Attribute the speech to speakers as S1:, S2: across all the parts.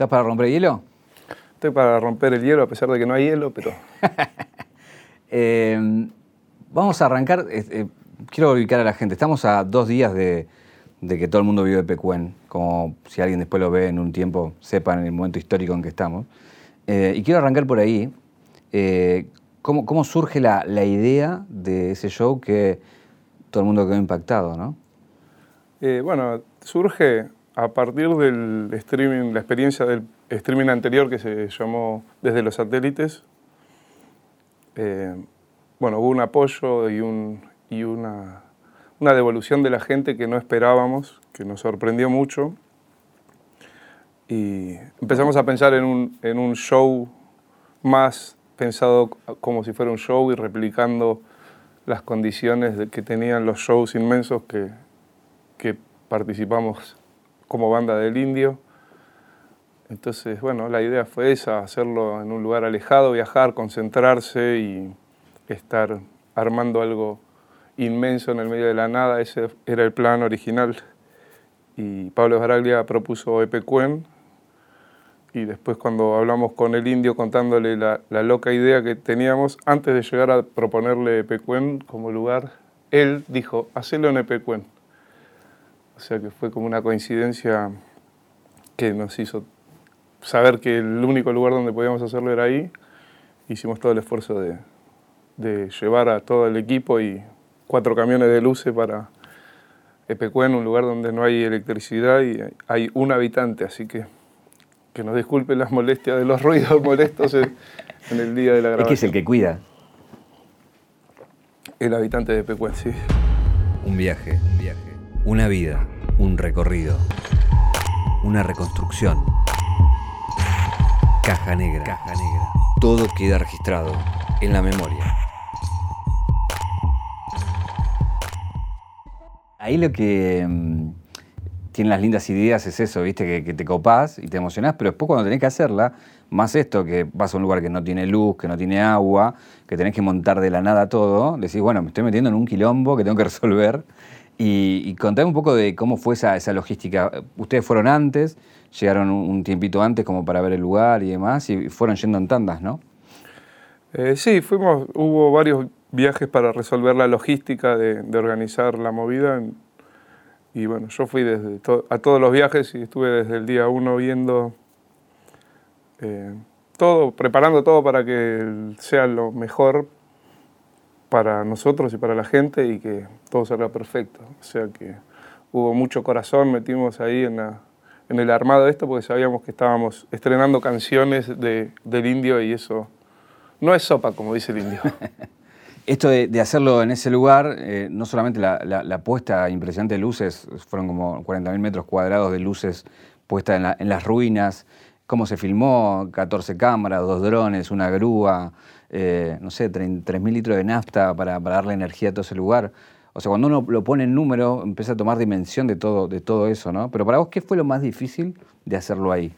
S1: ¿Estás para romper el hielo?
S2: Estoy para romper el hielo a pesar de que no hay hielo, pero...
S1: Eh, vamos a arrancar, eh, eh, quiero ubicar a la gente, estamos a dos días de, que todo el mundo vive Pecuen, como si alguien después lo ve en un tiempo, sepan en el momento histórico en que estamos. y quiero arrancar por ahí. ¿cómo, surge la, la, idea de ese show que todo el mundo quedó impactado, no?
S2: bueno, surge a partir del streaming, la experiencia del streaming anterior que se llamó Desde los satélites, eh, bueno, hubo un apoyo y, un, y una, una, devolución de la gente que no esperábamos, que nos sorprendió mucho. Y empezamos a pensar en un, en un show más pensado como si fuera un show y replicando las condiciones que tenían los shows inmensos que, que participamos como banda del indio. Entonces, bueno, la idea fue esa, hacerlo en un lugar alejado, viajar, concentrarse y estar armando algo inmenso en el medio de la nada. Ese era el plan original. Y Pablo Baraglia propuso Epecuen. Y después cuando hablamos con el indio contándole la, loca idea que teníamos, antes de llegar a proponerle Epecuen como lugar, él dijo, hacelo en Epecuen. O sea que fue como una coincidencia que nos hizo saber que el único lugar donde podíamos hacerlo era ahí. Hicimos todo el esfuerzo de, llevar a todo el equipo y cuatro camiones de luces para Epecuen, un lugar donde no hay electricidad y hay un habitante, así que que nos disculpen las molestias de los ruidos molestos en, el día de la grabación.
S1: ¿Es que es el que cuida?
S2: El habitante de Epecuen, sí.
S1: Un viaje, un viaje. Una vida, un recorrido, una reconstrucción. Caja negra. Todo queda registrado en la memoria. Ahí lo que mm, tienen las lindas ideas es eso, ¿viste? Que, te copás y te emocionás, pero después cuando tenés que hacerla, más esto, que vas a un lugar que no tiene luz, que no tiene agua, que tenés que montar de la nada todo, decís, bueno, me estoy metiendo en un quilombo que tengo que resolver y, contame un poco de cómo fue esa, logística. Ustedes fueron antes, llegaron un, tiempito antes como para ver el lugar y demás, y fueron yendo en tandas, ¿no?
S2: Eh, sí, fuimos, hubo varios viajes para resolver la logística de, organizar la movida. Y bueno, yo fui desde a todos los viajes y estuve desde el día uno viendo eh, todo, preparando todo para que sea lo mejor para nosotros y para la gente y que todo salga perfecto. O sea que hubo mucho corazón, metimos ahí en, en el armado de esto porque sabíamos que estábamos estrenando canciones de, del indio y eso no es sopa, como dice el indio.
S1: Esto de, hacerlo en ese lugar, eh, no solamente la, puesta impresionante de luces, fueron como 40.000 metros cuadrados de luces puestas en, las ruinas, cómo se filmó, 14 cámaras, dos drones, una grúa, eh, no sé, 3.000 litros de nafta para, darle energía a todo ese lugar. O sea, cuando uno lo pone en número, empieza a tomar dimensión de todo, de todo eso, ¿no? Pero para vos, ¿qué fue lo más difícil de hacerlo ahí?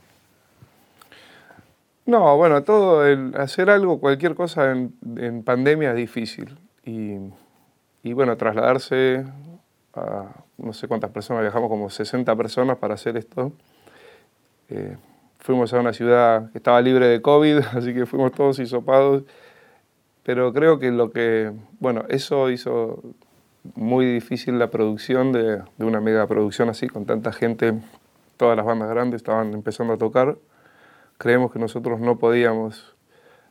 S2: No, bueno, todo, el hacer algo, cualquier cosa en, pandemia es difícil. Y, bueno, trasladarse a no sé cuántas personas, viajamos como 60 personas para hacer esto. Eh, fuimos a una ciudad que estaba libre de COVID, así que fuimos todos hisopados pero creo que lo que, bueno, eso hizo muy difícil la producción de, de una mega producción así, con tanta gente, todas las bandas grandes estaban empezando a tocar. Creemos que nosotros no podíamos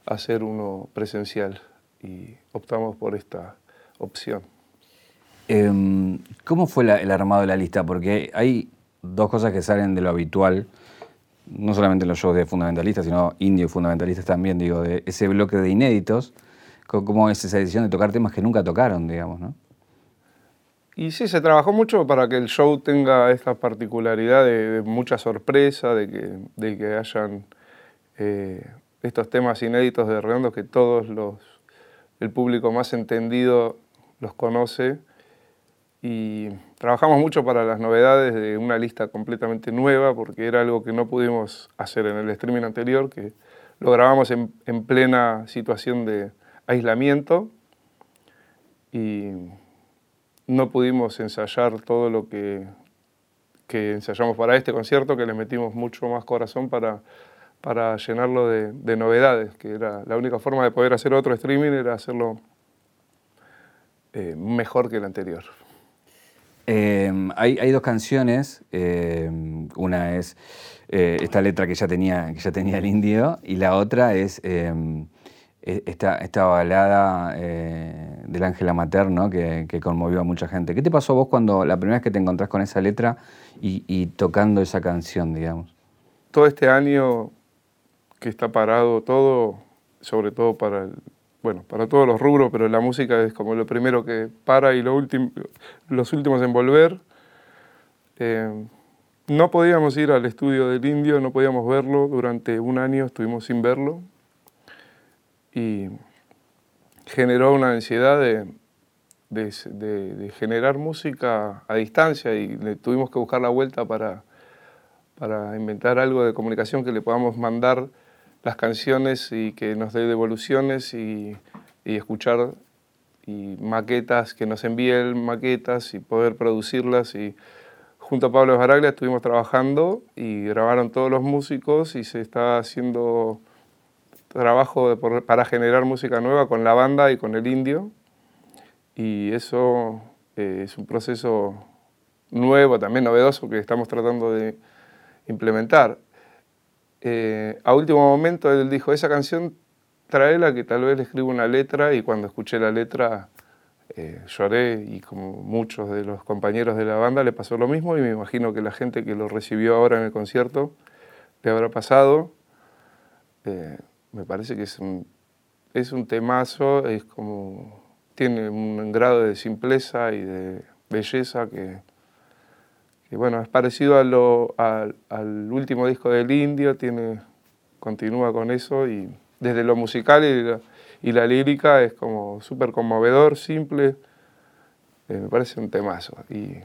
S2: hacer uno presencial y optamos por esta opción.
S1: Em, ¿Cómo fue el armado de la lista? Porque hay dos cosas que salen de lo habitual, no solamente en los shows de fundamentalistas, sino indio y fundamentalistas también, digo, de ese bloque de inéditos ¿Cómo es esa decisión de tocar temas que nunca tocaron, digamos, no?
S2: Y sí, se trabajó mucho para que el show tenga esta particularidad de, mucha sorpresa, de que, de que hayan eh, estos temas inéditos de Redondo que todos los, el público más entendido los conoce. Y trabajamos mucho para las novedades de una lista completamente nueva, porque era algo que no pudimos hacer en el streaming anterior, que lo grabamos en, en plena situación de, aislamiento y no pudimos ensayar todo lo que que ensayamos para este concierto, que le metimos mucho más corazón para, para llenarlo de, novedades, que era la única forma de poder hacer otro streaming era hacerlo eh, mejor que el anterior.
S1: Em, hay, dos canciones, em, una es eh, esta letra que ya, tenía, el indio y la otra es em, e, esta, balada eh, del Ángela Materno que, conmovió a mucha gente. ¿Qué te pasó a vos cuando la primera vez que te encontrás con esa letra y, tocando esa canción, digamos?
S2: Todo este año que está parado todo, sobre todo para bueno, para todos los rubros, pero la música es como lo primero que para y lo los últimos en volver. Eh, no podíamos ir al estudio del indio, no podíamos verlo, durante un año estuvimos sin verlo y generó una ansiedad de, de, generar música a distancia y tuvimos que buscar la vuelta para, para inventar algo de comunicación que le podamos mandar las canciones y que nos dé devoluciones y, escuchar y maquetas, que nos envíen maquetas y poder producirlas. Y junto a Pablo Baraglia estuvimos trabajando y grabaron todos los músicos y se está haciendo trabajo para generar música nueva con la banda y con el indio. Y eso eh, es un proceso nuevo, también novedoso, que estamos tratando de implementar. Eh, a último momento él dijo, esa canción tráela que tal vez le escribo una letra y cuando escuché la letra eh, lloré y como muchos de los compañeros de la banda le pasó lo mismo y me imagino que la gente que lo recibió ahora en el concierto le habrá pasado. Eh, me parece que es un, es un temazo, es como, tiene un grado de simpleza y de belleza que, y bueno, es parecido a al último disco del Indio, tiene, continúa con eso y desde lo musical y la, lírica es como súper conmovedor, simple, eh, me parece un temazo. Y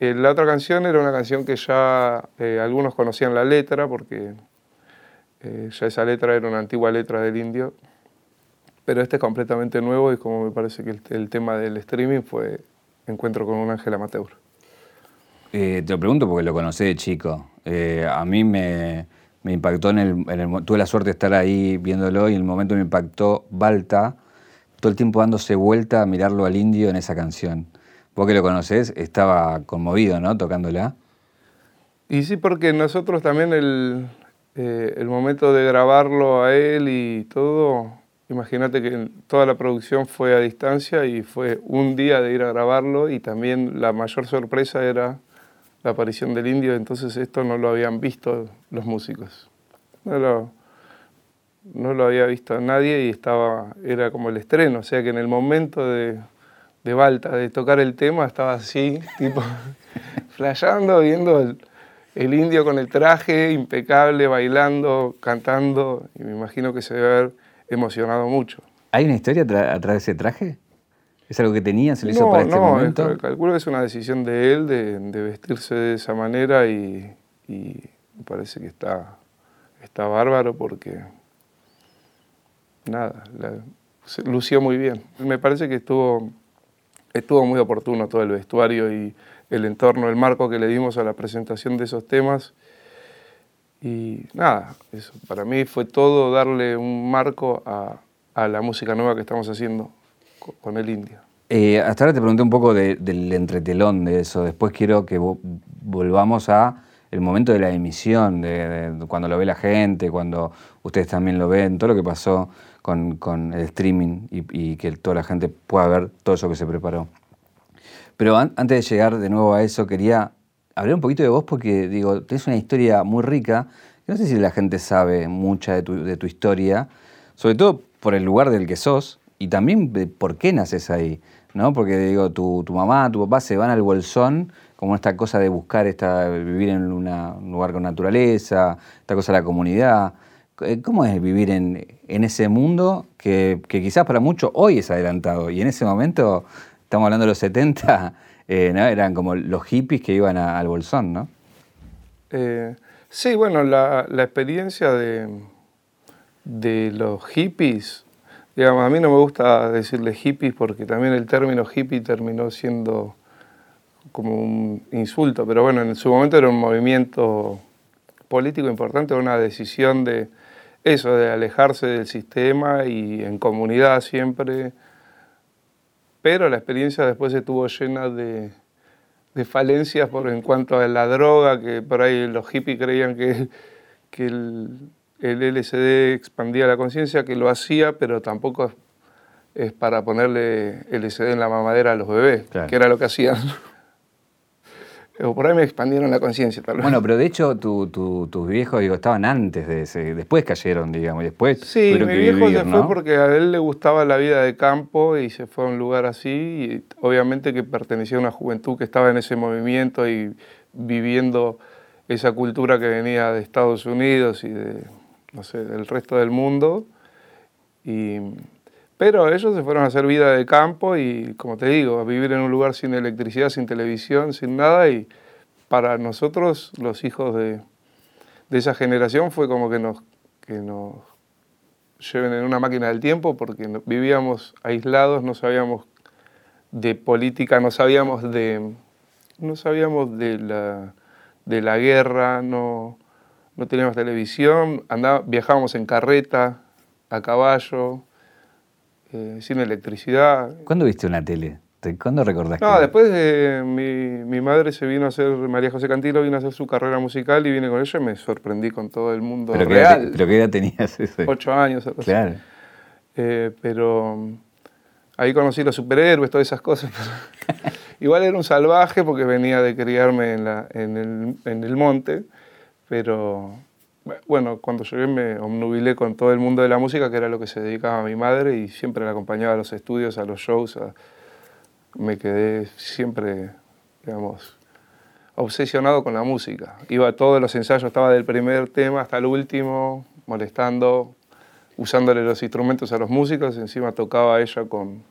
S2: eh, la otra canción era una canción que ya eh, algunos conocían la letra porque ya esa letra era una antigua letra del Indio, pero este es completamente nuevo y como me parece que el, el tema del streaming fue Encuentro con un ángel amateur.
S1: Eh, te lo pregunto porque lo conocí de chico. Eh, a mí me, impactó en el, Tuve la suerte de estar ahí viéndolo y en el momento me impactó Balta, todo el tiempo dándose vuelta a mirarlo al indio en esa canción. Vos que lo conocés, estaba conmovido, ¿no? Tocándola.
S2: Y sí, porque nosotros también el, eh, el momento de grabarlo a él y todo, imagínate que toda la producción fue a distancia y fue un día de ir a grabarlo y también la mayor sorpresa era la aparición del indio, entonces esto no lo habían visto los músicos. No lo, no lo había visto nadie y estaba, era como el estreno, o sea que en el momento de, de Balta, de tocar el tema, estaba así, tipo, flayando, viendo el, el, indio con el traje impecable, bailando, cantando, y me imagino que se debe haber emocionado mucho.
S1: ¿Hay una historia atrás de ese traje? ¿Es algo que tenía? ¿Se le hizo para este momento?
S2: No, calculo que es una decisión de él de, vestirse de esa manera y, me parece que está, está bárbaro porque, nada, lució muy bien. Me parece que estuvo, estuvo muy oportuno todo el vestuario y el entorno, el marco que le dimos a la presentación de esos temas. Y nada, eso para mí fue todo darle un marco a, a la música nueva que estamos haciendo con el indio.
S1: Eh, hasta ahora te pregunté un poco del entretelón de eso. Después quiero que volvamos a el momento de la emisión, de, cuando lo ve la gente, cuando ustedes también lo ven, todo lo que pasó con, el streaming y, que toda la gente pueda ver todo eso que se preparó. Pero antes de llegar de nuevo a eso, quería hablar un poquito de vos porque, digo, tenés una historia muy rica. No sé si la gente sabe mucha de tu, de tu historia, sobre todo por el lugar del que sos, y también por qué naces ahí, ¿no? Porque digo, tu, mamá, tu papá se van al bolsón como esta cosa de buscar esta, vivir en un lugar con naturaleza, esta cosa de la comunidad. Eh, ¿Cómo es vivir en, ese mundo que, quizás para muchos hoy es adelantado? Y en ese momento, estamos hablando de los 70, eh, eran como los hippies que iban al bolsón, ¿no?
S2: Eh, sí, bueno, la, experiencia de, de los hippies a mí no me gusta decirle hippies porque también el término hippie terminó siendo como un insulto, pero bueno, en su momento era un movimiento político importante, una decisión de eso, de alejarse del sistema y en comunidad siempre. Pero la experiencia después estuvo llena de, de falencias por en cuanto a la droga, que por ahí los hippies creían que, que el, el LSD expandía la conciencia, que lo hacía, pero tampoco es, para ponerle LSD en la mamadera a los bebés, que era lo que hacían. O por ahí me expandieron la conciencia, tal vez.
S1: Bueno, pero de hecho tus viejos digo, estaban antes de ese, después cayeron, digamos, y después
S2: Sí, mi viejo se fue porque a él le gustaba la vida de campo y se fue a un lugar así, y obviamente que pertenecía a una juventud que estaba en ese movimiento y viviendo esa cultura que venía de Estados Unidos y de, no sé, del resto del mundo. Y pero ellos se fueron a hacer vida de campo y, como te digo, a vivir en un lugar sin electricidad, sin televisión, sin nada. Y para nosotros, los hijos de, esa generación, fue como que nos, que nos lleven en una máquina del tiempo porque vivíamos aislados, no sabíamos de política, no sabíamos de, no sabíamos de la, de la guerra, no, no teníamos televisión, viajábamos en carreta, a caballo, eh, sin electricidad.
S1: ¿Cuándo viste una tele? ¿Cuándo recordaste?
S2: No, después de mi, madre se vino a hacer, María José Cantilo vino a hacer su carrera musical y vine con ella y me sorprendí con todo el mundo
S1: ¿Pero
S2: real.
S1: Qué ¿Pero qué edad tenías?
S2: Ocho años.
S1: Claro.
S2: Eh, pero ahí conocí los superhéroes, todas esas cosas. Igual era un salvaje porque venía de criarme en, la, en, el, en el monte, pero bueno, cuando llegué me omnubilé con todo el mundo de la música, que era lo que se dedicaba a mi madre, y siempre la acompañaba a los estudios, a los shows. Me quedé siempre, digamos, obsesionado con la música. Iba a todos los ensayos, estaba del primer tema hasta el último, molestando, usándole los instrumentos a los músicos. Encima tocaba ella con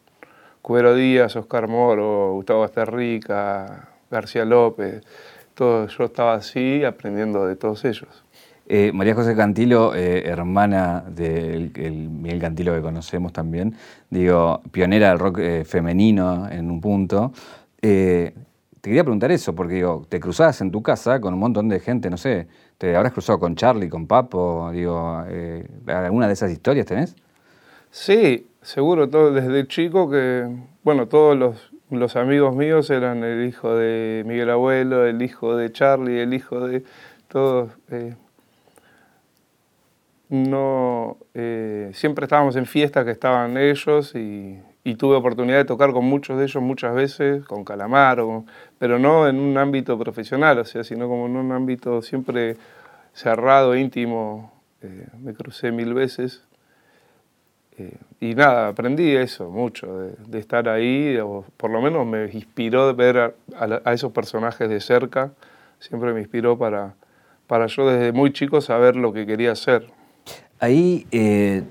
S2: Cuero Díaz, Oscar Moro, Gustavo Asterrica, García López. Todo, yo estaba así aprendiendo de todos ellos.
S1: Eh, María José Cantilo, eh, hermana del Miguel Cantilo que conocemos también, digo, pionera del rock eh, femenino en un punto. te quería preguntar eso, porque digo, te cruzabas en tu casa con un montón de gente, no sé, te habrás cruzado con Charlie, con Papo, digo, ¿alguna de esas historias tenés?
S2: Sí, seguro, todo, desde chico que, bueno, todos los, los amigos míos eran el hijo de Miguel Abuelo, el hijo de Charlie, el hijo de todos no, eh, siempre estábamos en fiestas que estaban ellos y, tuve oportunidad de tocar con muchos de ellos muchas veces, con Calamaro, pero no en un ámbito profesional, o sea, sino como en un ámbito siempre cerrado, íntimo. Eh, me crucé mil veces. Eh, y nada, aprendí eso mucho, de, estar ahí, o por lo menos me inspiró ver a, a, esos personajes de cerca, siempre me inspiró para, para yo desde muy chico saber lo que quería hacer.
S1: Ahí eh,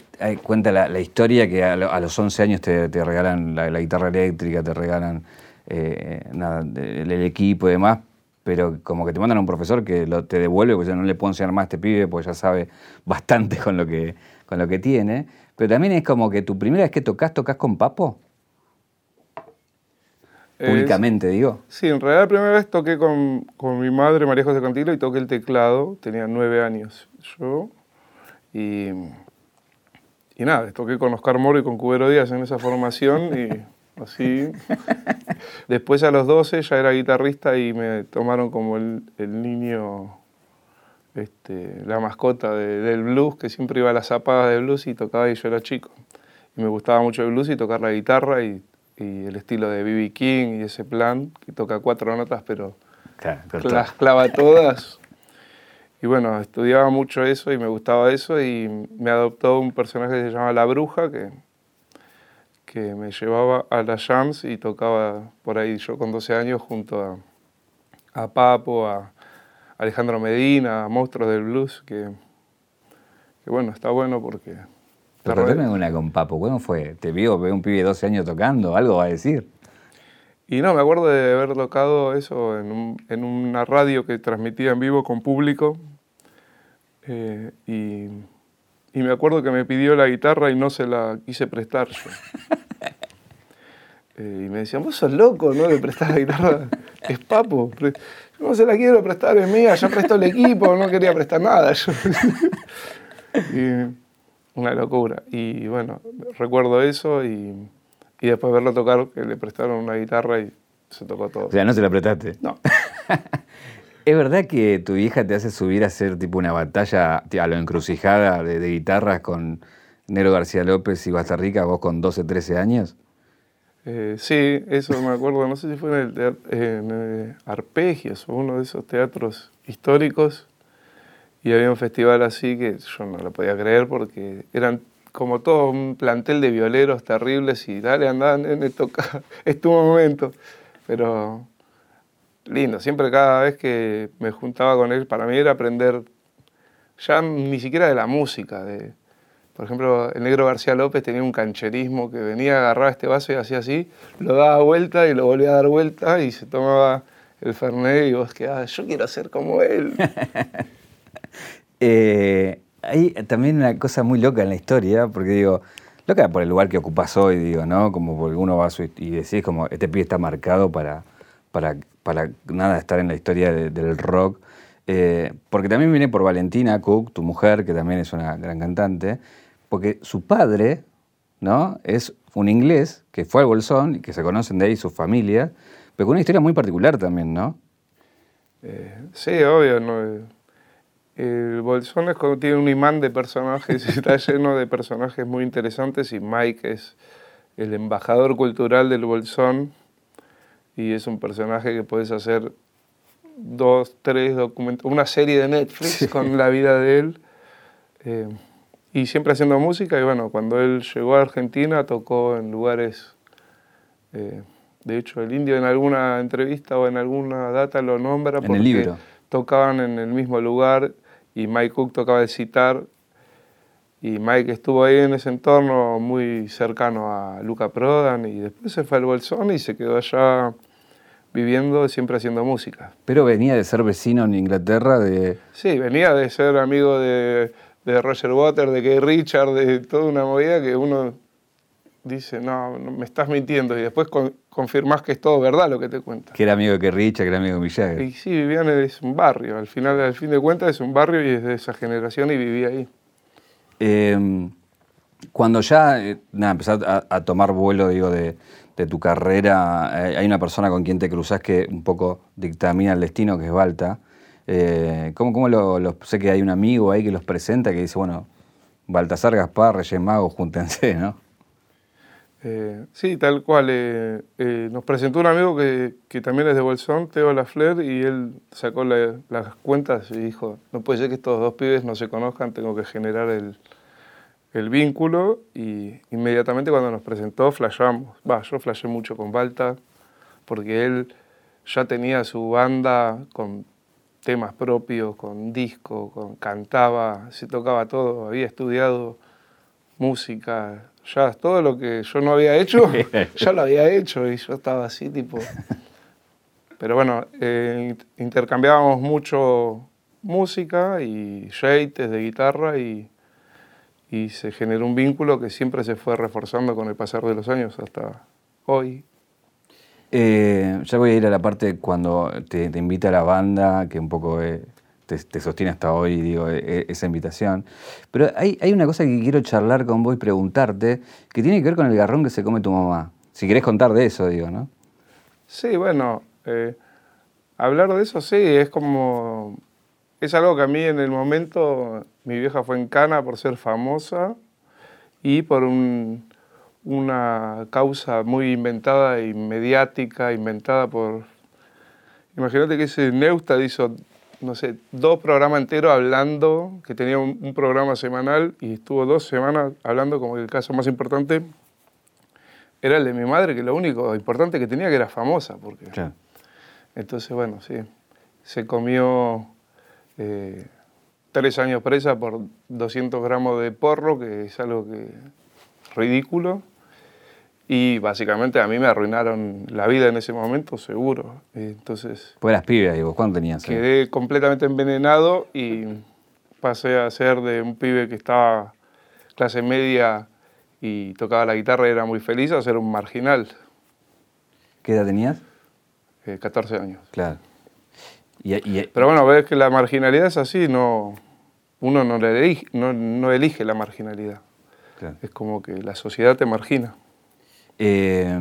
S1: cuenta la, historia que a, los 11 años te, regalan la, guitarra eléctrica, te regalan eh, el, equipo y demás, pero como que te mandan a un profesor que lo, te devuelve, porque ya no le puedo enseñar más a este pibe, porque ya sabe bastante con lo que, con lo que tiene. Pero también es como que tu primera vez que tocas, tocas con Papo. Públicamente, digo.
S2: Sí, en realidad la primera vez toqué con, con mi madre, María José Cantilo, y toqué el teclado, tenía nueve años. Yo y, y nada, toqué con Oscar Moro y con Cubero Díaz en esa formación y así. Después a los 12 ya era guitarrista y me tomaron como el, el niño, este, la mascota del blues, que siempre iba a las zapadas de blues y tocaba y yo era chico. Y me gustaba mucho el blues y tocar la guitarra y, y el estilo de B.B. King y ese plan, que toca cuatro notas pero las clava todas. Y bueno, estudiaba mucho eso y me gustaba eso y me adoptó un personaje que se llama La Bruja, que, que me llevaba a las jams y tocaba por ahí yo con 12 años junto a, a Papo, a Alejandro Medina, Monstruos del Blues, que, que bueno, está bueno porque...
S1: Pero una con Papo, ¿cómo fue? ¿Te vio, ve un pibe de 12 años tocando? ¿Algo va a decir?
S2: Y no, me acuerdo de haber tocado eso en, en una radio que transmitía en vivo con público. Eh, y, y, me acuerdo que me pidió la guitarra y no se la quise prestar yo. Eh, y me decían, vos sos loco, ¿no? Le prestás la guitarra, es papo. Yo no se la quiero prestar, es mía, ya prestó el equipo, no quería prestar nada. y, una locura. Y bueno, recuerdo eso y, y después verlo tocar, que le prestaron una guitarra y se tocó todo.
S1: O sea, no se la prestaste.
S2: No.
S1: ¿Es verdad que tu hija te hace subir a hacer tipo una batalla a lo encrucijada de, de guitarras con Nero García López y Basta Rica, vos con 12, 13 años?
S2: Eh, sí, eso me acuerdo, no sé si fue en, el en eh, Arpegios o uno de esos teatros históricos, y había un festival así que yo no lo podía creer porque eran como todo un plantel de violeros terribles y dale, andá, nene, toca, es tu momento. Pero lindo, siempre cada vez que me juntaba con él, para mí era aprender ya ni siquiera de la música, de por ejemplo, el negro García López tenía un cancherismo que venía, agarraba este vaso y hacía así, lo daba vuelta y lo volvía a dar vuelta y se tomaba el Fernet y vos quedabas, yo quiero ser como él.
S1: eh, hay también una cosa muy loca en la historia, porque digo, loca por el lugar que ocupas hoy, digo, ¿no? Como porque uno va y decís como, este pibe está marcado para, para, para nada estar en la historia del rock. Eh, porque también viene por Valentina Cook, tu mujer, que también es una gran cantante, porque su padre, ¿no? Es un inglés que fue al Bolsón y que se conocen de ahí su familia, pero con una historia muy particular también, ¿no?
S2: Eh, sí, obvio. ¿no? El Bolsón es como tiene un imán de personajes, está lleno de personajes muy interesantes y Mike es el embajador cultural del Bolsón y es un personaje que puedes hacer dos, tres documentos, una serie de Netflix con la vida de él. Eh, y siempre haciendo música. Y bueno, cuando él llegó a Argentina tocó en lugares, eh, de hecho el indio en alguna entrevista o en alguna data lo nombra porque tocaban en el mismo lugar y Mike Cook tocaba el citar. Y Mike estuvo ahí en ese entorno muy cercano a Luca Prodan y después se fue al Bolsón y se quedó allá viviendo, siempre haciendo música.
S1: Pero venía de ser vecino en Inglaterra de...
S2: Sí, venía de ser amigo de de Roger Waters, de que Richard, de toda una movida que uno dice, no, me estás mintiendo, y después confirmás que es todo verdad lo que te cuenta.
S1: Que era amigo de que Richard, que era amigo de Millaga.
S2: Y sí, vivían en un barrio, al final, al fin de cuentas es un barrio y es de esa generación y vivía ahí.
S1: Em, cuando ya eh, nada, empezás a, tomar vuelo digo, de, tu carrera, eh, hay una persona con quien te cruzás que un poco dictamina el destino, que es Balta. Eh, ¿Cómo, cómo lo, sé que hay un amigo ahí que los presenta que dice, bueno, Baltasar, Gaspar, Reyes Magos, júntense, ¿no?
S2: Eh, sí, tal cual. Eh, nos presentó un amigo que, también es de Bolsón, Teo Lafler, y él sacó las cuentas y dijo, no puede ser que estos dos pibes no se conozcan, tengo que generar el, el vínculo. Y inmediatamente cuando nos presentó, flashamos. Va, yo flashé mucho con Balta, porque él ya tenía su banda con temas propios, con disco, con, cantaba, se tocaba todo, había estudiado música, ya todo lo que yo no había hecho, ya lo había hecho y yo estaba así tipo... Pero bueno, eh, intercambiábamos mucho música y yates de guitarra y, y se generó un vínculo que siempre se fue reforzando con el pasar de los años hasta hoy.
S1: Eh, ya voy a ir a la parte cuando te, invita a la banda, que un poco eh, te, sostiene hasta hoy, digo, e, esa invitación. Pero hay, hay, una cosa que quiero charlar con vos y preguntarte, que tiene que ver con el garrón que se come tu mamá. Si querés contar de eso, digo, ¿no?
S2: Sí, bueno, eh, hablar de eso sí, es como... Es algo que a mí en el momento, mi vieja fue en cana por ser famosa y por un, una causa muy inventada y mediática, inventada por... Imagínate que ese Neustad hizo, no sé, dos programas enteros hablando, que tenía un, programa semanal y estuvo dos semanas hablando como que el caso más importante era el de mi madre, que lo único importante que tenía que era famosa. Porque... Entonces, bueno, sí, se comió eh, tres años presa por 200 gramos de porro, que es algo que ridículo. Y básicamente a mí me arruinaron la vida en ese momento, seguro. Entonces.
S1: Pues eras pibe ahí, ¿vos cuánto tenías?
S2: Quedé completamente envenenado y pasé a ser de un pibe que estaba clase media y tocaba la guitarra y era muy feliz a ser un marginal.
S1: ¿Qué edad tenías?
S2: 14 eh, años.
S1: Claro.
S2: Pero bueno, ves que la marginalidad es así, no, uno no, elige, no, elige la marginalidad. Es como que la sociedad te margina.
S1: Eh,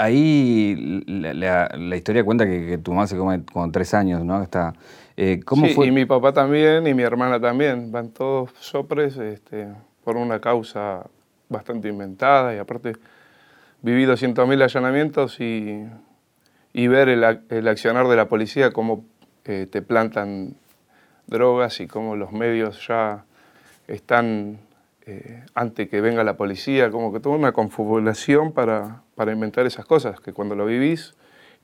S1: ahí la, historia cuenta que, tu mamá se come con tres años, ¿no? Está,
S2: eh, ¿cómo sí, y mi papá también y mi hermana también. Van todos sopres este, por una causa bastante inventada y aparte viví 200.000 allanamientos y, y ver el, el, accionar de la policía, cómo eh, te plantan drogas y cómo los medios ya están eh, antes que venga la policía, como que toda una confabulación para, para inventar esas cosas, que cuando lo vivís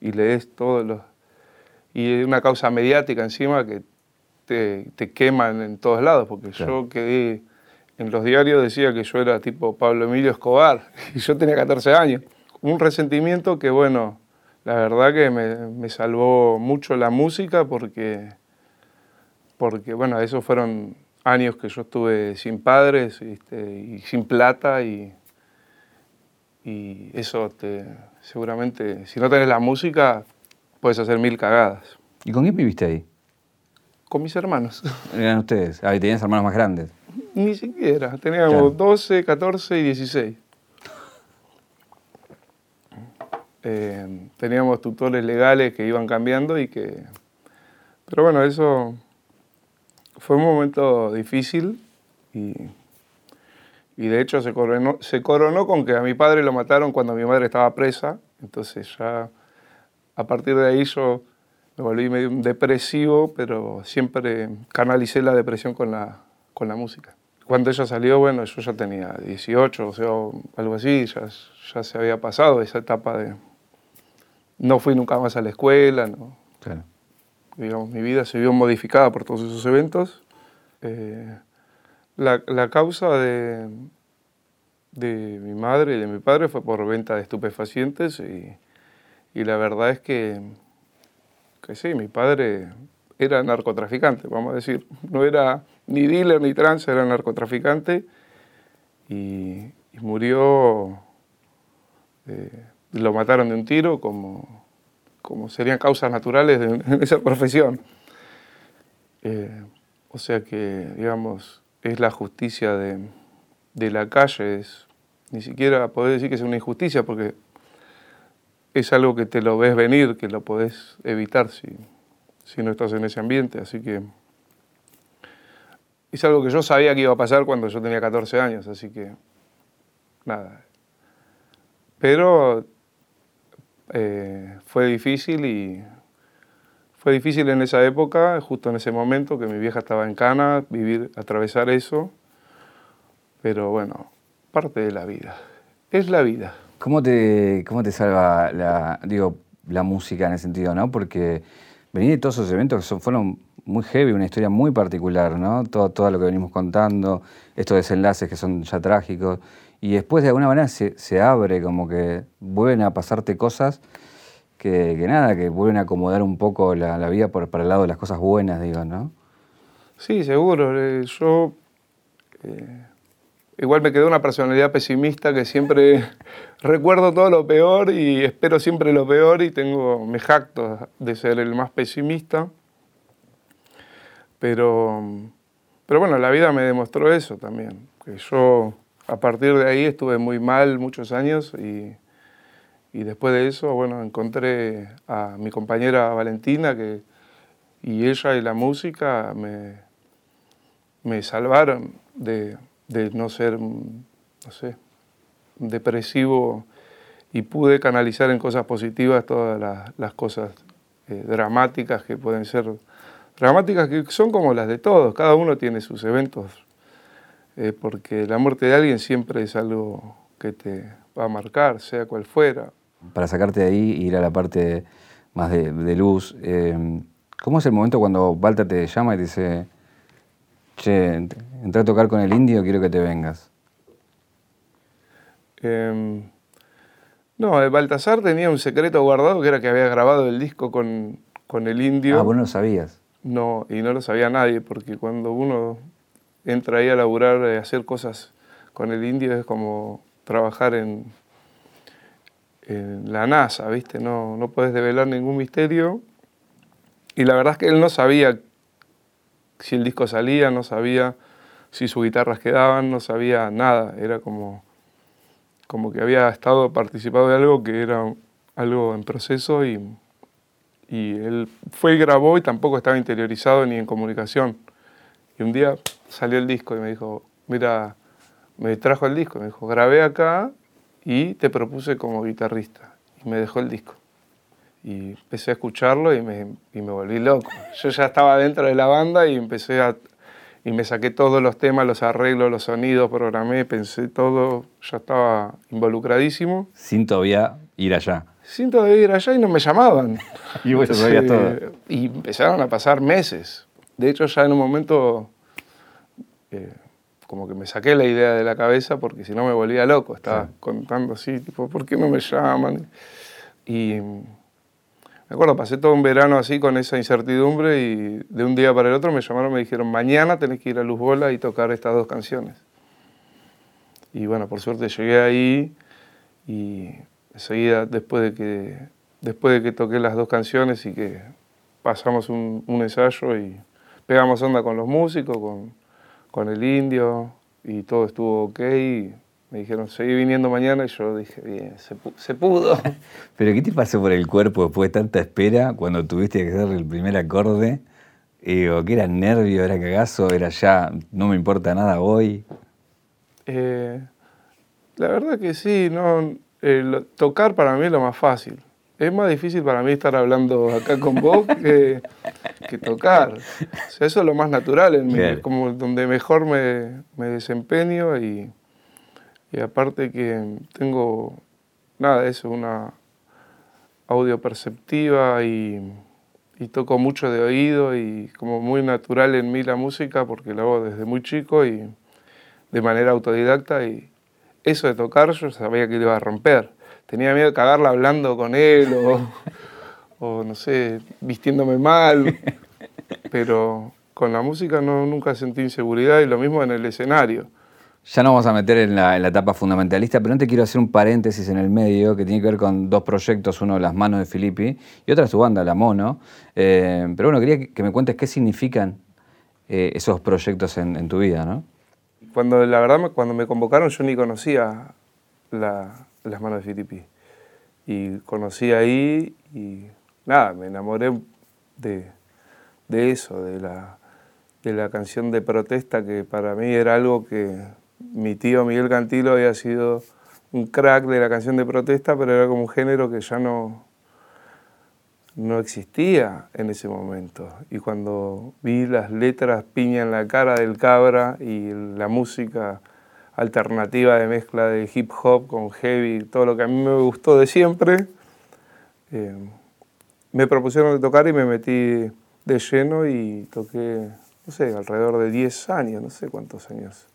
S2: y lees todos los... y una causa mediática encima que te, te queman en todos lados, porque yo quedé en los diarios decía que yo era tipo Pablo Emilio Escobar y yo tenía 14 años. Un resentimiento que, bueno, la verdad que me, me salvó mucho la música porque, porque, bueno, esos fueron años que yo estuve sin padres y sin plata y, y eso te, seguramente, si no tenés la música, puedes hacer mil cagadas.
S1: ¿Y con quién viviste ahí?
S2: Con mis hermanos.
S1: ¿Eran ustedes? Ah, tenías hermanos más grandes.
S2: Ni siquiera, teníamos 12, 14 y 16. Eh, teníamos tutores legales que iban cambiando y que... Pero bueno, eso fue un momento difícil y, y de hecho se coronó, se coronó con que a mi padre lo mataron cuando mi madre estaba presa, entonces ya a partir de ahí yo me volví medio depresivo, pero siempre canalicé la depresión con la, con la música. Cuando ella salió, bueno, yo ya tenía 18, o sea, algo así, ya, ya se había pasado esa etapa de... No fui nunca más a la escuela, ¿no? Claro digamos, mi vida se vio modificada por todos esos eventos. Eh, la, la, causa de, de mi madre y de mi padre fue por venta de estupefacientes y, y la verdad es que, que sí, mi padre era narcotraficante, vamos a decir. No era ni dealer ni trans, era narcotraficante y, murió, eh, lo mataron de un tiro como como serían causas naturales de, esa profesión. Eh, o sea que, digamos, es la justicia de, la calle, es, ni siquiera podés decir que es una injusticia porque es algo que te lo ves venir, que lo podés evitar si, si no estás en ese ambiente. Así que es algo que yo sabía que iba a pasar cuando yo tenía 14 años, así que nada. Pero eh, fue difícil y fue difícil en esa época, justo en ese momento que mi vieja estaba en Cana, vivir, atravesar eso, pero bueno, parte de la vida. Es la vida.
S1: ¿Cómo te, cómo te salva la, digo, la música en ese sentido, no? Porque venir de todos esos eventos que fueron muy heavy, una historia muy particular, ¿no? Todo, todo lo que venimos contando, estos desenlaces que son ya trágicos y después de alguna manera se, se abre, como que vuelven a pasarte cosas que, nada, que vuelven a acomodar un poco la, la, vida por, para el lado de las cosas buenas, digo, ¿no?
S2: Sí, seguro. Eh, yo eh, igual me quedó una personalidad pesimista que siempre recuerdo todo lo peor y espero siempre lo peor y tengo, me jacto de ser el más pesimista. Pero, pero bueno, la vida me demostró eso también, que yo a partir de ahí estuve muy mal muchos años y, después de eso, bueno, encontré a mi compañera Valentina que, y ella y la música me, me salvaron de, de, no ser, no sé, depresivo y pude canalizar en cosas positivas todas las, las cosas eh, dramáticas que pueden ser dramáticas que son como las de todos, cada uno tiene sus eventos eh, porque la muerte de alguien siempre es algo que te va a marcar, sea cual fuera.
S1: Para sacarte de ahí y ir a la parte más de, luz, eh, ¿cómo es el momento cuando Balta te llama y te dice, che, entré a tocar con el indio, quiero que te vengas?
S2: Em, no, eh, Baltasar tenía un secreto guardado que era que había grabado el disco con, con el indio.
S1: Ah, vos no lo sabías.
S2: No, y no lo sabía nadie, porque cuando uno entra ahí a laburar, a hacer cosas con el indio, es como trabajar en, en la NASA, ¿viste? No, no puedes develar ningún misterio. Y la verdad es que él no sabía si el disco salía, no sabía si sus guitarras quedaban, no sabía nada. Era como, como que había estado participado de algo que era algo en proceso y, y él fue y grabó y tampoco estaba interiorizado ni en comunicación. Y un día salió el disco y me dijo, mira, me trajo el disco, me dijo, grabé acá y te propuse como guitarrista. Y me dejó el disco. Y empecé a escucharlo y me, y me volví loco. Yo ya estaba dentro de la banda y empecé a... Y me saqué todos los temas, los arreglos, los sonidos, programé, pensé todo, ya estaba involucradísimo.
S1: Sin todavía ir allá.
S2: Sin todavía ir allá y no me llamaban.
S1: y bueno, sabías todo.
S2: Y empezaron a pasar meses. De hecho, ya en un momento... Eh, como que me saqué la idea de la cabeza porque si no me volvía loco. Estaba contando así, tipo, ¿por qué no me llaman? Y me acuerdo, pasé todo un verano así con esa incertidumbre y de un día para el otro me llamaron me dijeron, mañana tenés que ir a Luz Bola y tocar estas dos canciones. Y bueno, por suerte llegué ahí y enseguida, después de que, después de que toqué las dos canciones y que pasamos un, un ensayo y pegamos onda con los músicos, con con el indio y todo estuvo ok. me dijeron, seguí viniendo mañana y yo dije, bien, se, pudo.
S1: ¿Pero qué te pasó por el cuerpo después de tanta espera cuando tuviste que hacer el primer acorde? ¿O que era nervio, era cagazo, era ya, no me importa nada hoy?
S2: Eh, la verdad que sí, no, tocar para mí es lo más fácil. Es más difícil para mí estar hablando acá con vos que, tocar. O sea, eso es lo más natural en mí, como donde mejor me, desempeño y, aparte que tengo, nada, eso, una audio perceptiva y, y, toco mucho de oído y como muy natural en mí la música porque lo hago desde muy chico y de manera autodidacta y eso de tocar yo sabía que lo iba a romper tenía miedo de cagarla hablando con él o, no sé, vistiéndome mal. Pero con la música no, nunca sentí inseguridad y lo mismo en el escenario.
S1: Ya nos vamos a meter en la, etapa fundamentalista, pero antes quiero hacer un paréntesis en el medio que tiene que ver con dos proyectos, uno Las Manos de Filippi y otra su banda, La Mono. Eh, pero bueno, quería que me cuentes qué significan eh, esos proyectos en, en, tu vida, ¿no?
S2: Cuando, la verdad, cuando me convocaron yo ni conocía la, las manos de Filippi. Y conocí ahí y nada, me enamoré de, eso, de la, de la canción de protesta, que para mí era algo que mi tío Miguel Cantilo había sido un crack de la canción de protesta, pero era como un género que ya no, no existía en ese momento. Y cuando vi las letras piña en la cara del cabra y la música alternativa de mezcla de hip hop con heavy, todo lo que a mí me gustó de siempre. Eh, me propusieron tocar y me metí de lleno y toqué, no sé, alrededor de 10 años, no sé cuántos años,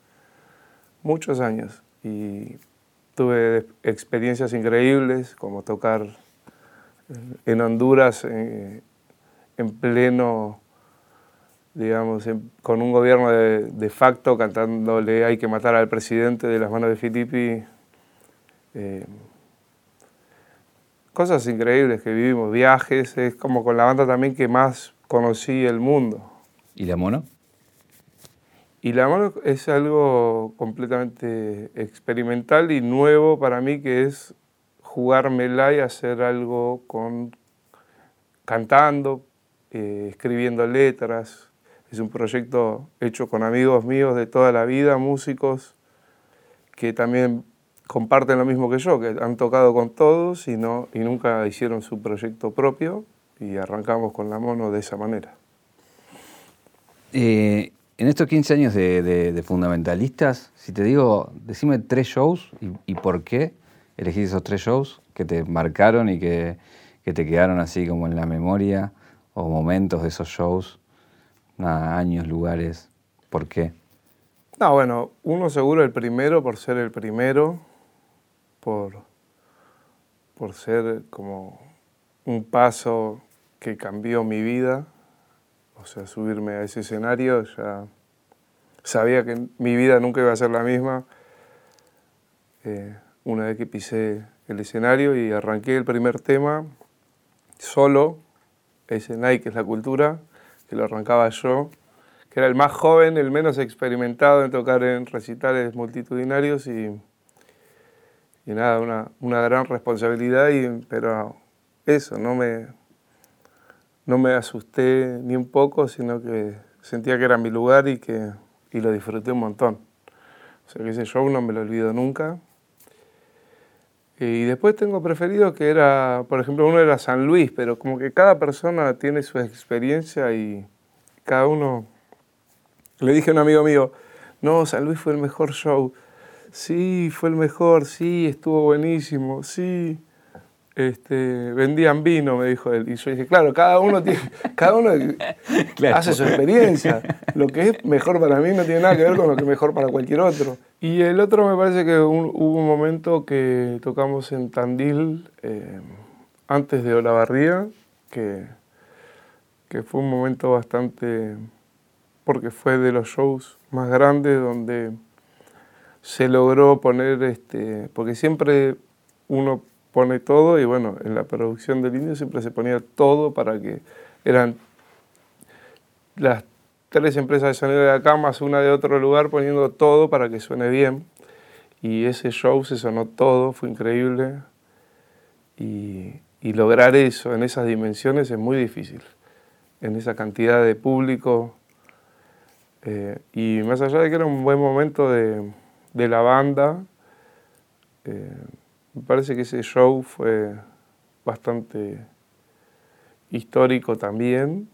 S2: muchos años. Y tuve experiencias increíbles, como tocar en Honduras eh, en pleno digamos, con un gobierno de, facto cantándole hay que matar al presidente de las manos de Filippi. Eh, cosas increíbles que vivimos, viajes, es como con la banda también que más conocí el mundo.
S1: ¿Y la mono?
S2: Y la mono es algo completamente experimental y nuevo para mí, que es jugármela y hacer algo con cantando, eh, escribiendo letras, es un proyecto hecho con amigos míos de toda la vida, músicos que también comparten lo mismo que yo, que han tocado con todos y, no, y nunca hicieron su proyecto propio y arrancamos con la mono de esa manera.
S1: Eh, en estos 15 años de, fundamentalistas, si te digo, decime tres shows y, por qué elegís esos tres shows que te marcaron y que, que te quedaron así como en la memoria o momentos de esos shows años, lugares, ¿por qué?
S2: No, bueno, uno seguro el primero por ser el primero, por, por ser como un paso que cambió mi vida, o sea, subirme a ese escenario, ya sabía que mi vida nunca iba a ser la misma. Eh, una vez que pisé el escenario y arranqué el primer tema solo, ese Nike es la cultura, que lo arrancaba yo, que era el más joven, el menos experimentado en tocar en recitales multitudinarios y, y nada, una, una gran responsabilidad, y, pero eso, no me, no me asusté ni un poco, sino que sentía que era mi lugar y que y lo disfruté un montón. O sea que ese show no me lo olvido nunca. Y después tengo preferido que era, por ejemplo, uno era San Luis, pero como que cada persona tiene su experiencia y cada uno... Le dije a un amigo mío, no, San Luis fue el mejor show. Sí, fue el mejor, sí, estuvo buenísimo, sí este, vendían vino, me dijo él. Y yo dije, claro, cada uno, tiene, cada uno hace su experiencia. Lo que es mejor para mí no tiene nada que ver con lo que es mejor para cualquier otro. Y el otro me parece que hubo un momento que tocamos en Tandil, eh, antes de Olavarría, que, que fue un momento bastante... porque fue de los shows más grandes donde se logró poner, este, porque siempre uno pone todo y bueno, en la producción del indio siempre se ponía todo para que eran las tres empresas de sonido de acá más una de otro lugar poniendo todo para que suene bien. Y ese show se sonó todo, fue increíble. Y, lograr eso en esas dimensiones es muy difícil, en esa cantidad de público. Eh, y más allá de que era un buen momento de, la banda, eh, me parece que ese show fue bastante histórico también.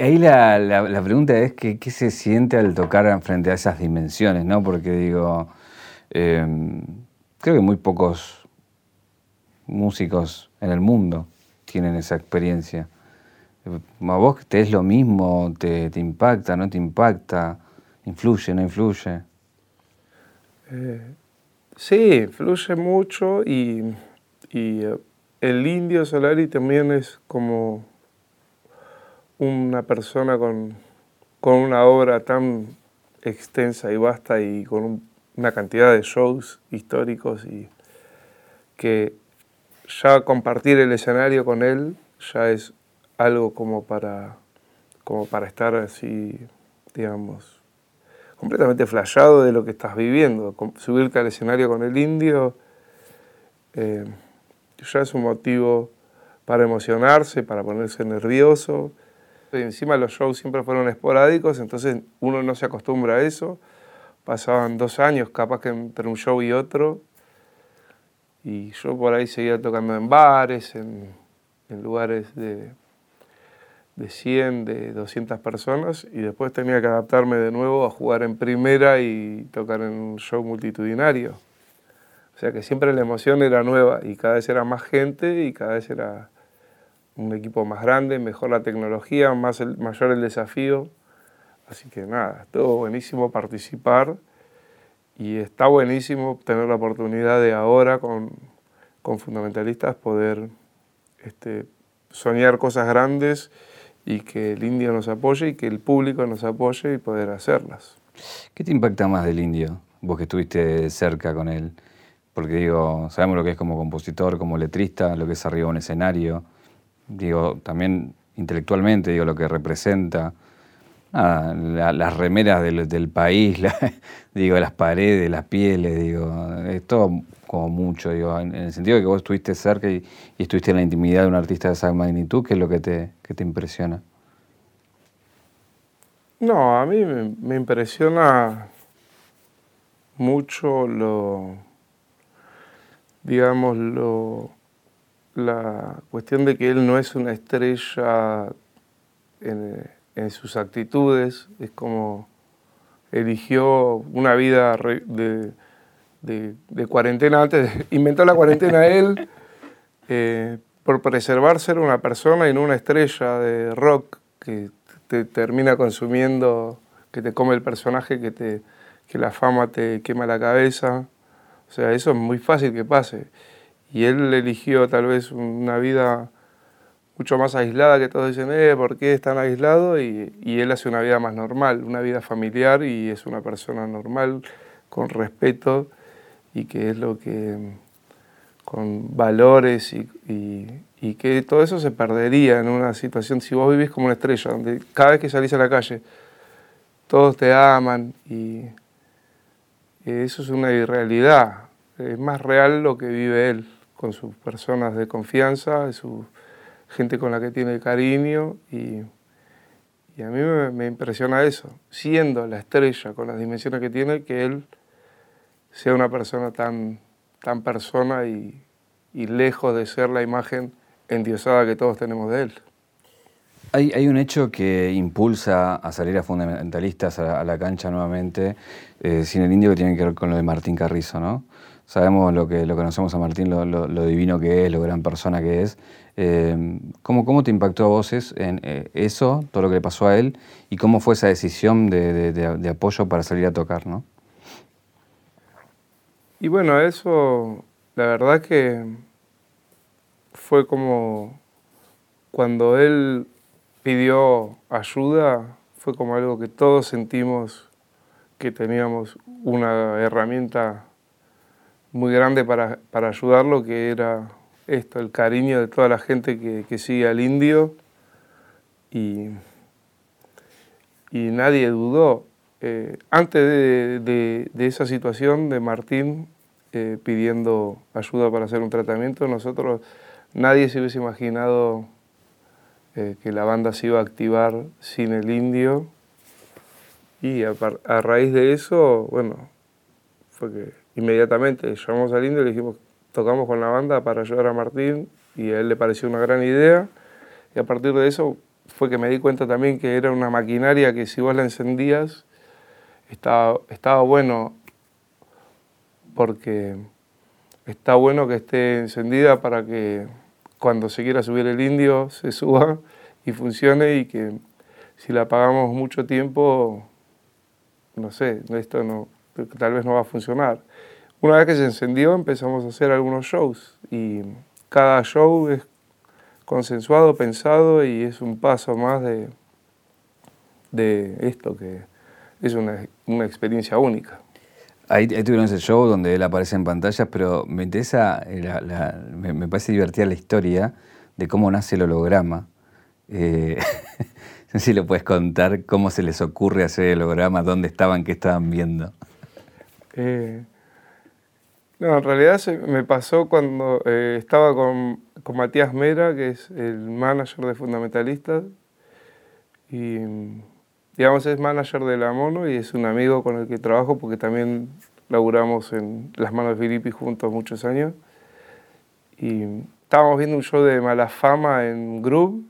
S1: Ahí la, la, pregunta es que, qué se siente al tocar frente a esas dimensiones, ¿no? Porque digo, em, creo que muy pocos músicos en el mundo tienen esa experiencia. ¿A vos te es lo mismo? ¿Te, te impacta? ¿No te impacta? ¿Influye? ¿No influye?
S2: Eh, Sí, fluye mucho y, eh, el indio Solari también es como una persona con, una obra tan extensa y vasta y con una cantidad de shows históricos y que ya compartir el escenario con él ya es algo como para, como para estar así, digamos, completamente flashado de lo que estás viviendo. Subirte al escenario con el indio eh, ya es un motivo para emocionarse, para ponerse nervioso. Y encima los shows siempre fueron esporádicos, entonces uno no se acostumbra a eso. Pasaban dos años capaz que entre un show y otro. Y yo por ahí seguía tocando en bares, en lugares de, de 100, de 200 personas y después tenía que adaptarme de nuevo a jugar en primera y tocar en un show multitudinario. O sea que siempre la emoción era nueva y cada vez era más gente y cada vez era un equipo más grande, mejor la tecnología, más el, mayor el desafío. Así que nada, estuvo buenísimo participar y está buenísimo tener la oportunidad de ahora con, con fundamentalistas poder este, soñar cosas grandes y que el indio nos apoye y que el público nos apoye y poder hacerlas.
S1: ¿Qué te impacta más del indio, vos que estuviste cerca con él? Porque digo, sabemos lo que es como compositor, como letrista, lo que es arriba un escenario, digo, también intelectualmente, digo, lo que representa, las remeras del, país, digo, las paredes, las pieles, digo, es todo como mucho, digo, en, el sentido de que vos estuviste cerca y, estuviste en la intimidad de un artista de esa magnitud, ¿qué es lo que te, te impresiona?
S2: No, a mí me, impresiona mucho lo, digamos, lo, la cuestión de que él no es una estrella en, en sus actitudes, es como eligió una vida de de, cuarentena antes, inventó la cuarentena él eh, por preservar ser una persona y no una estrella de rock que te termina consumiendo, que te come el personaje, que, te, que la fama te quema la cabeza. O sea, eso es muy fácil que pase. Y él eligió tal vez una vida mucho más aislada que todos dicen, eh, ¿por qué es tan aislado? Y, y, él hace una vida más normal, una vida familiar y es una persona normal, con respeto y que es lo que con valores y, y, que todo eso se perdería en una situación, si vos vivís como una estrella, donde cada vez que salís a la calle todos te aman y eso es una irrealidad. Es más real lo que vive él con sus personas de confianza, su gente con la que tiene cariño y, a mí me, impresiona eso, siendo la estrella con las dimensiones que tiene, que él sea una persona tan, tan persona y, lejos de ser la imagen endiosada que todos tenemos de él.
S1: Hay, hay, un hecho que impulsa a salir a fundamentalistas a, la cancha nuevamente, eh, sin el indio, que tiene que ver con lo de Martín Carrizo, ¿no? Sabemos lo que lo conocemos a Martín, lo, divino que es, lo gran persona que es. Eh, ¿cómo, ¿cómo, te impactó a vos en eh, eso, todo lo que le pasó a él, y cómo fue esa decisión de, de, de, apoyo para salir a tocar, ¿no?
S2: Y bueno, eso, la verdad que fue como cuando él pidió ayuda, fue como algo que todos sentimos que teníamos una herramienta muy grande para, para ayudarlo, que era esto, el cariño de toda la gente que, que sigue al indio. Y, y nadie dudó. Eh, antes de, de, esa situación de Martín eh, pidiendo ayuda para hacer un tratamiento, nosotros, nadie se hubiese imaginado eh, que la banda se iba a activar sin el indio. Y a, raíz de eso, bueno, fue que inmediatamente llamamos al indio y le dijimos, tocamos con la banda para ayudar a Martín y a él le pareció una gran idea. Y a partir de eso fue que me di cuenta también que era una maquinaria que si vos la encendías, estaba, estaba bueno porque está bueno que esté encendida para que cuando se quiera subir el indio se suba y funcione y que si la apagamos mucho tiempo, no sé, esto no, tal vez no va a funcionar. Una vez que se encendió empezamos a hacer algunos shows y cada show es consensuado, pensado y es un paso más de, de esto que es una, una experiencia única.
S1: Ahí, tuvieron ese show donde él aparece en pantallas, pero me interesa, eh, me, parece divertida la historia de cómo nace el holograma. Eh, no sé si lo puedes contar, cómo se les ocurre hacer el holograma, dónde estaban, qué estaban viendo.
S2: Eh, no, en realidad me pasó cuando estaba con, con, Matías Mera, que es el manager de Fundamentalistas, y digamos, es manager de La Mono y es un amigo con el que trabajo porque también laburamos en Las Manos de Filippi juntos muchos años. Y estábamos viendo un show de Malafama en Groove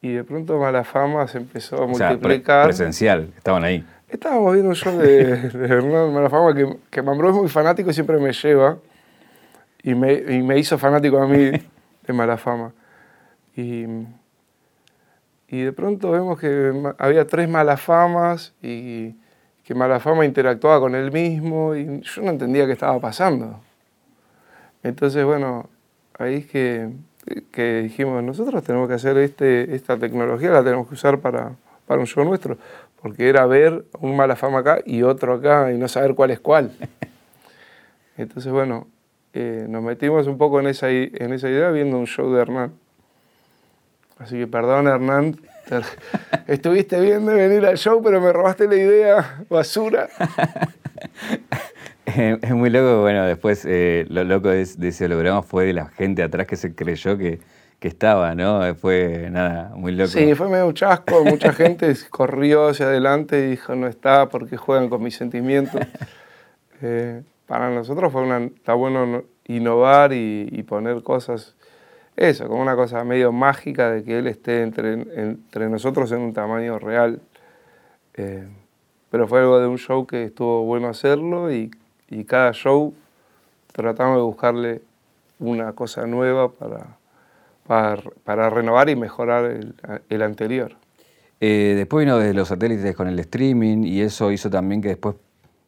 S2: y de pronto Malafama se empezó a multiplicar.
S1: presencial, estaban ahí.
S2: Estábamos viendo un show de, de Hernán Malafama que, que Mambró es muy fanático y siempre me lleva y me, y me hizo fanático a mí de Malafama. Y y de pronto vemos que había tres malafamas y que Malafama interactuaba con él mismo y yo no entendía qué estaba pasando. Entonces, bueno, ahí es que, que dijimos, nosotros tenemos que hacer este, esta tecnología, la tenemos que usar para, para un show nuestro, porque era ver un Malafama acá y otro acá y no saber cuál es cuál. Entonces, bueno, eh, nos metimos un poco en esa, en esa idea viendo un show de Hernán. Así que perdón, Hernán, estuviste bien de venir al show, pero me robaste la idea, basura.
S1: es muy loco, bueno, después eh, lo loco de, ese holograma fue de la gente atrás que se creyó que, que estaba, ¿no? Fue nada, muy loco.
S2: Sí, fue medio chasco, mucha gente corrió hacia adelante y dijo, no está porque juegan con mis sentimientos. Eh, para nosotros fue una, está bueno innovar y, y poner cosas eso, como una cosa medio mágica de que él esté entre, entre nosotros en un tamaño real. Eh, pero fue algo de un show que estuvo bueno hacerlo y, y, cada show tratamos de buscarle una cosa nueva para, para, para renovar y mejorar el, el anterior.
S1: Eh, después vino desde los satélites con el streaming y eso hizo también que después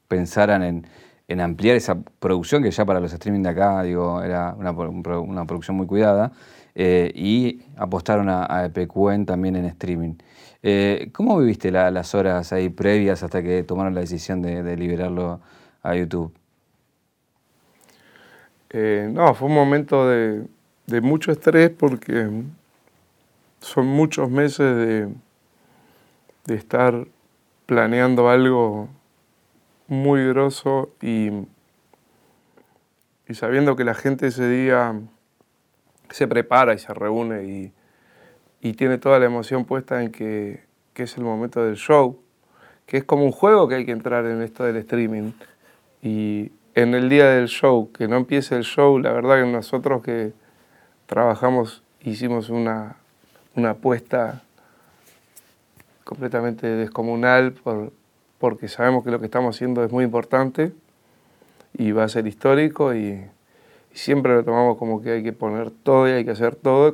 S1: pensaran en, en ampliar esa producción, que ya para los streaming de acá, digo, era una, una producción muy cuidada, eh, y apostaron a, a, EPQN también en streaming. Eh, ¿Cómo viviste las horas ahí previas hasta que tomaron la decisión de, liberarlo a YouTube?
S2: Eh, no, fue un momento de, de, mucho estrés porque son muchos meses de, de estar planeando algo muy grosso y, y sabiendo que la gente ese día se prepara y se reúne y, y tiene toda la emoción puesta en que, que, es el momento del show, que es como un juego que hay que entrar en esto del streaming. Y en el día del show, que no empiece el show, la verdad que nosotros que trabajamos hicimos una, una apuesta completamente descomunal por, porque sabemos que lo que estamos haciendo es muy importante y va a ser histórico y, siempre lo tomamos como que hay que poner todo y hay que hacer todo.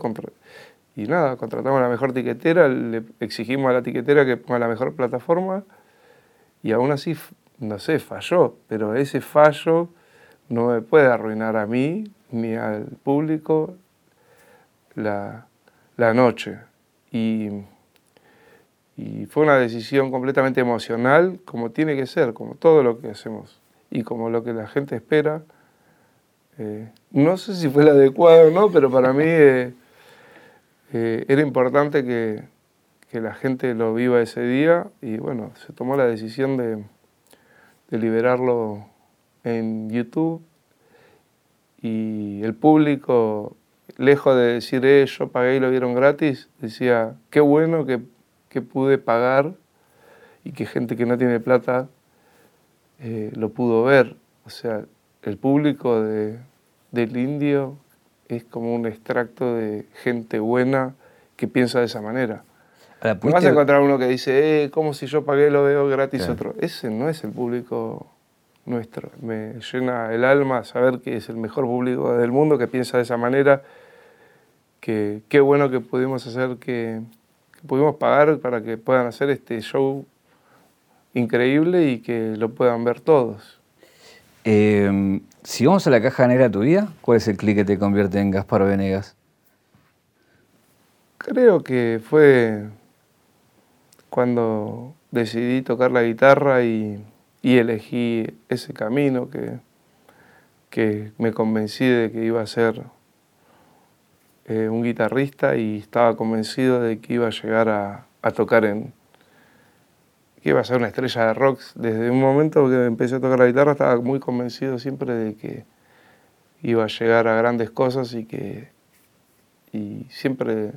S2: Y nada, contratamos a la mejor tiquetera, le exigimos a la tiquetera que ponga la mejor plataforma y aún así, no sé, falló, pero ese fallo no me puede arruinar a mí ni al público la, la noche. Y y fue una decisión completamente emocional, como tiene que ser, como todo lo que hacemos y como lo que la gente espera. Eh, no sé si fue la adecuada o no, pero para mí eh, eh, era importante que, que, la gente lo viva ese día y bueno, se tomó la decisión de, de liberarlo en YouTube y el público, lejos de decir, eh, yo pagué y lo vieron gratis, decía, qué bueno que que pude pagar y que gente que no tiene plata eh, lo pudo ver. O sea, el público de, del indio es como un extracto de gente buena que piensa de esa manera. no vas a encontrar uno que dice, eh, como si yo pagué lo veo gratis otro. Ese no es el público nuestro. Me llena el alma saber que es el mejor público del mundo que piensa de esa manera. Que qué bueno que pudimos hacer que, pudimos pagar para que puedan hacer este show increíble y que lo puedan ver todos.
S1: Em, si vamos a la caja negra tu vida, ¿cuál es el clic que te convierte en Gaspar Venegas?
S2: Creo que fue cuando decidí tocar la guitarra y, elegí ese camino que, que me convencí de que iba a ser eh, un guitarrista y estaba convencido de que iba a llegar a, tocar en, que iba a ser una estrella de rock. Desde un momento que empecé a tocar la guitarra estaba muy convencido siempre de que iba a llegar a grandes cosas y que y siempre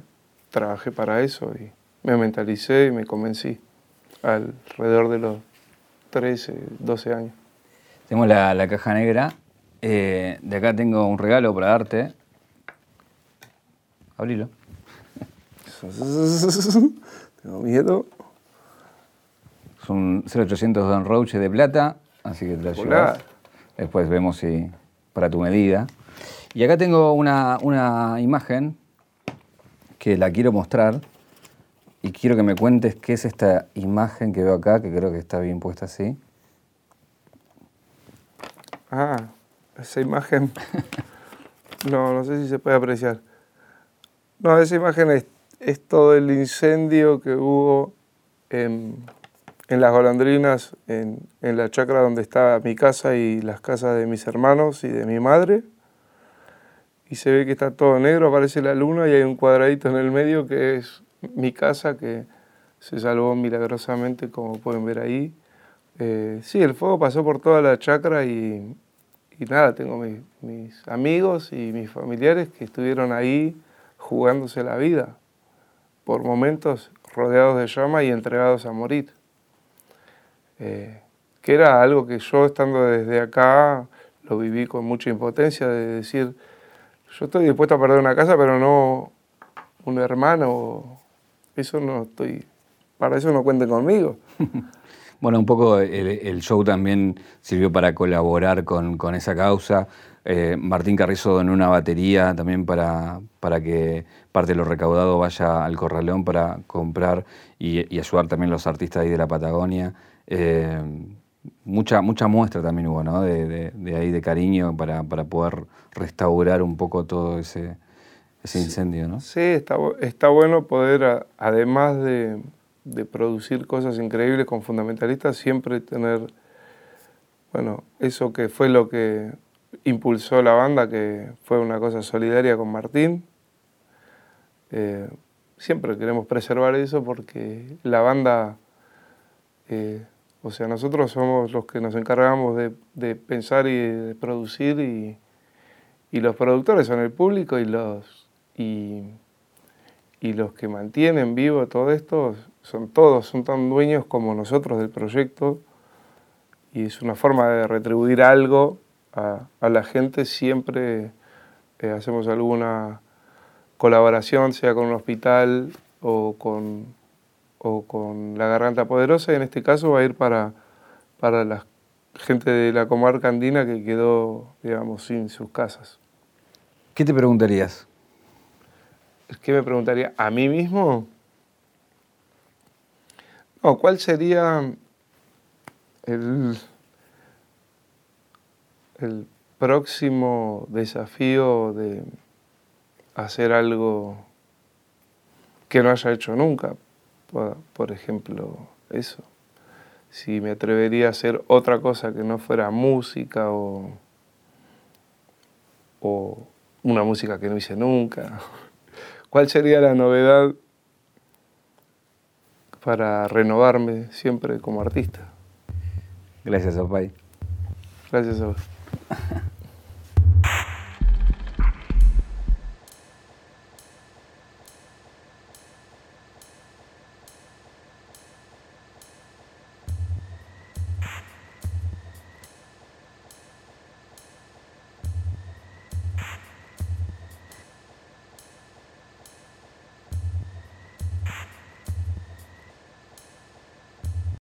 S2: trabajé para eso y me mentalicé y me convencí alrededor de los 13, 12 años.
S1: Tengo la, caja negra. Eh, de acá tengo un regalo para darte. Abrilo.
S2: Tengo miedo.
S1: Es un 0800 Don Roche de plata, así que te llevas. Después vemos si para tu medida. Y acá tengo una, una imagen que la quiero mostrar y quiero que me cuentes qué es esta imagen que veo acá, que creo que está bien puesta así.
S2: Ah, esa imagen. No, no sé si se puede apreciar. No, esa imagen es, todo el incendio que hubo en, las golondrinas, en, la chacra donde está mi casa y las casas de mis hermanos y de mi madre. Y se ve que está todo negro, aparece la luna y hay un cuadradito en el medio que es mi casa que se salvó milagrosamente, como pueden ver ahí. Eh, sí, el fuego pasó por toda la chacra y, nada, tengo mis amigos y mis familiares que estuvieron ahí jugándose la vida, por momentos rodeados de llama y entregados a morir. Eh, que era algo que yo estando desde acá lo viví con mucha impotencia de decir, yo estoy dispuesto a perder una casa, pero no un hermano, eso no estoy, para eso no cuenten conmigo.
S1: Bueno, un poco el, show también sirvió para colaborar con, con esa causa. Eh, Martín Carrizo en una batería también para, para, que parte de lo recaudado vaya al corralón para comprar y, ayudar también a los artistas ahí de la Patagonia. Eh, mucha, mucha muestra también hubo, ¿no? De, ahí de cariño para, poder restaurar un poco todo ese, ese incendio, ¿no?
S2: Sí, está, está bueno poder, además de, de producir cosas increíbles con fundamentalistas, siempre tener, bueno, eso que fue lo que impulsó la banda, que fue una cosa solidaria con Martín. Eh, siempre queremos preservar eso porque la banda, eh, o sea, nosotros somos los que nos encargamos de, pensar y de producir y, los productores son el público y los, y, y los que mantienen vivo todo esto son todos, son tan dueños como nosotros del proyecto y es una forma de retribuir algo a, la gente. Siempre eh, hacemos alguna colaboración, sea con un hospital o con, o con la Garganta Poderosa, y en este caso va a ir para, para la gente de la comarca andina que quedó, digamos, sin sus casas.
S1: ¿Qué te preguntarías?
S2: ¿Qué me preguntaría? ¿A mí mismo? ¿cuál sería el, próximo desafío de hacer algo que no haya hecho nunca. Por, ejemplo, eso. Si me atrevería a hacer otra cosa que no fuera música o una música que no hice nunca. ¿Cuál sería la novedad para renovarme siempre como artista?
S1: Gracias, Opay.
S2: Gracias a vos.